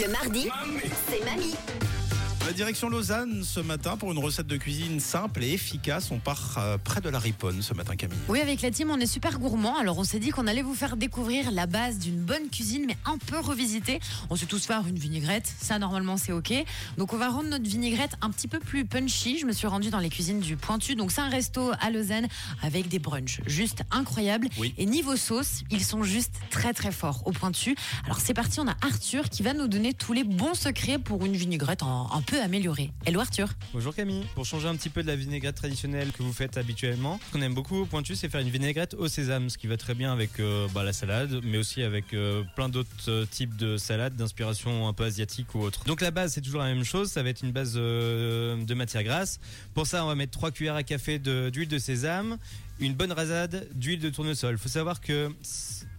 Le mardi, c'est mamie. La direction Lausanne ce matin pour une recette de cuisine simple et efficace. On part euh, près de la Riponne ce matin, Camille. Oui, avec la team, on est super gourmand. Alors, on s'est dit qu'on allait vous faire découvrir la base d'une bonne cuisine, mais un peu revisitée. On sait tous faire une vinaigrette. Ça, normalement, c'est OK. Donc, on va rendre notre vinaigrette un petit peu plus punchy. Je me suis rendue dans les cuisines du Pointu. Donc, c'est un resto à Lausanne avec des brunchs juste incroyables. Oui. Et niveau sauce, ils sont juste très, très forts au Pointu. Alors, c'est parti. On a Arthur qui va nous donner tous les bons secrets pour une vinaigrette un, un peu améliorée. Hello, Arthur. Bonjour Camille. Pour changer un petit peu de la vinaigrette traditionnelle que vous faites habituellement, ce qu'on aime beaucoup au pointu, c'est faire une vinaigrette au sésame, ce qui va très bien avec euh, bah, la salade, mais aussi avec euh, plein d'autres euh, types de salades d'inspiration un peu asiatique ou autre. Donc la base, c'est toujours la même chose. Ça va être une base de matière grasse. Pour ça, on va mettre 3 cuillères à café d'huile de, sésame, une bonne rasade d'huile de tournesol. Faut savoir que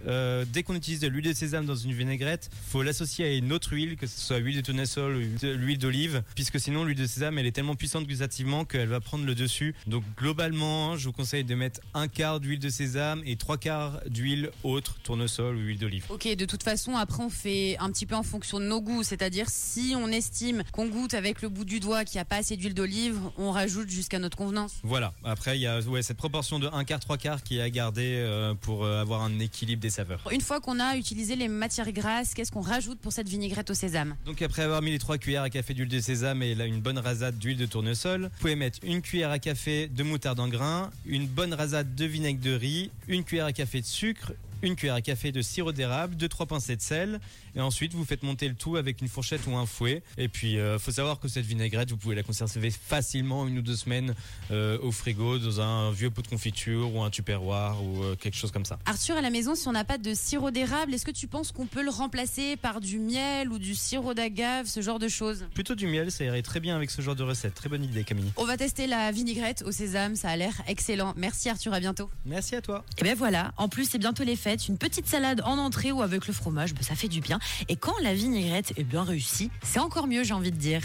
euh, dès qu'on utilise de l'huile de sésame dans une vinaigrette, faut l'associer à une autre huile, que ce soit l'huile de tournesol ou l'huile d'olive, puisque sinon l'huile de sésame elle est tellement puissante gustativement qu'elle va prendre le dessus. Donc globalement, je vous conseille de mettre un quart d'huile de sésame et trois quarts d'huile autre, tournesol ou huile d'olive. Ok, de toute façon, après, on fait un petit peu en fonction de nos goûts. C'est-à-dire, si on estime qu'on goûte avec le bout du doigt qu'il n'y a pas assez d'huile d'olive, on rajoute jusqu'à notre convenance. Voilà. Après, il y a ouais, cette proportion de un quart, trois quarts qui est à garder euh, pour euh, avoir un équilibre des saveurs. Une fois qu'on a utilisé les matières grasses, qu'est-ce qu'on rajoute pour cette vinaigrette au sésame? Donc après avoir mis les trois cuillères à café d'huile de sésame et là une bonne rasade d'huile de tournesol, vous pouvez mettre une cuillère à café de moutarde en grains, une bonne rasade de vinaigre de riz, une cuillère à café de sucre, une cuillère à café de sirop d'érable, deux trois pincées de sel et ensuite vous faites monter le tout avec une fourchette ou un fouet. Et puis euh, faut savoir que cette vinaigrette vous pouvez la conserver facilement une ou deux semaines euh, au frigo dans un vieux pot de confiture ou un tupperware ou euh, quelque chose comme ça. Arthur, à la maison, si on n'a pas de sirop d'érable, est-ce que tu penses qu'on peut le remplacer par du miel ou du sirop d'agave, ce genre de choses? Plutôt du miel, ça irait très bien avec ce genre de recette. Très bonne idée Camille. On va tester la vinaigrette au sésame, ça a l'air excellent. Merci Arthur, à bientôt. Merci à toi. Et ben voilà, en plus c'est bientôt les fêtes, une petite salade en entrée ou avec le fromage, ben ça fait du bien. Et quand la vinaigrette est bien réussie, c'est encore mieux j'ai envie de dire.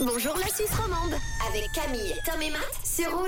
Bonjour la Suisse romande avec Camille, Tom et Matt sur Rouge.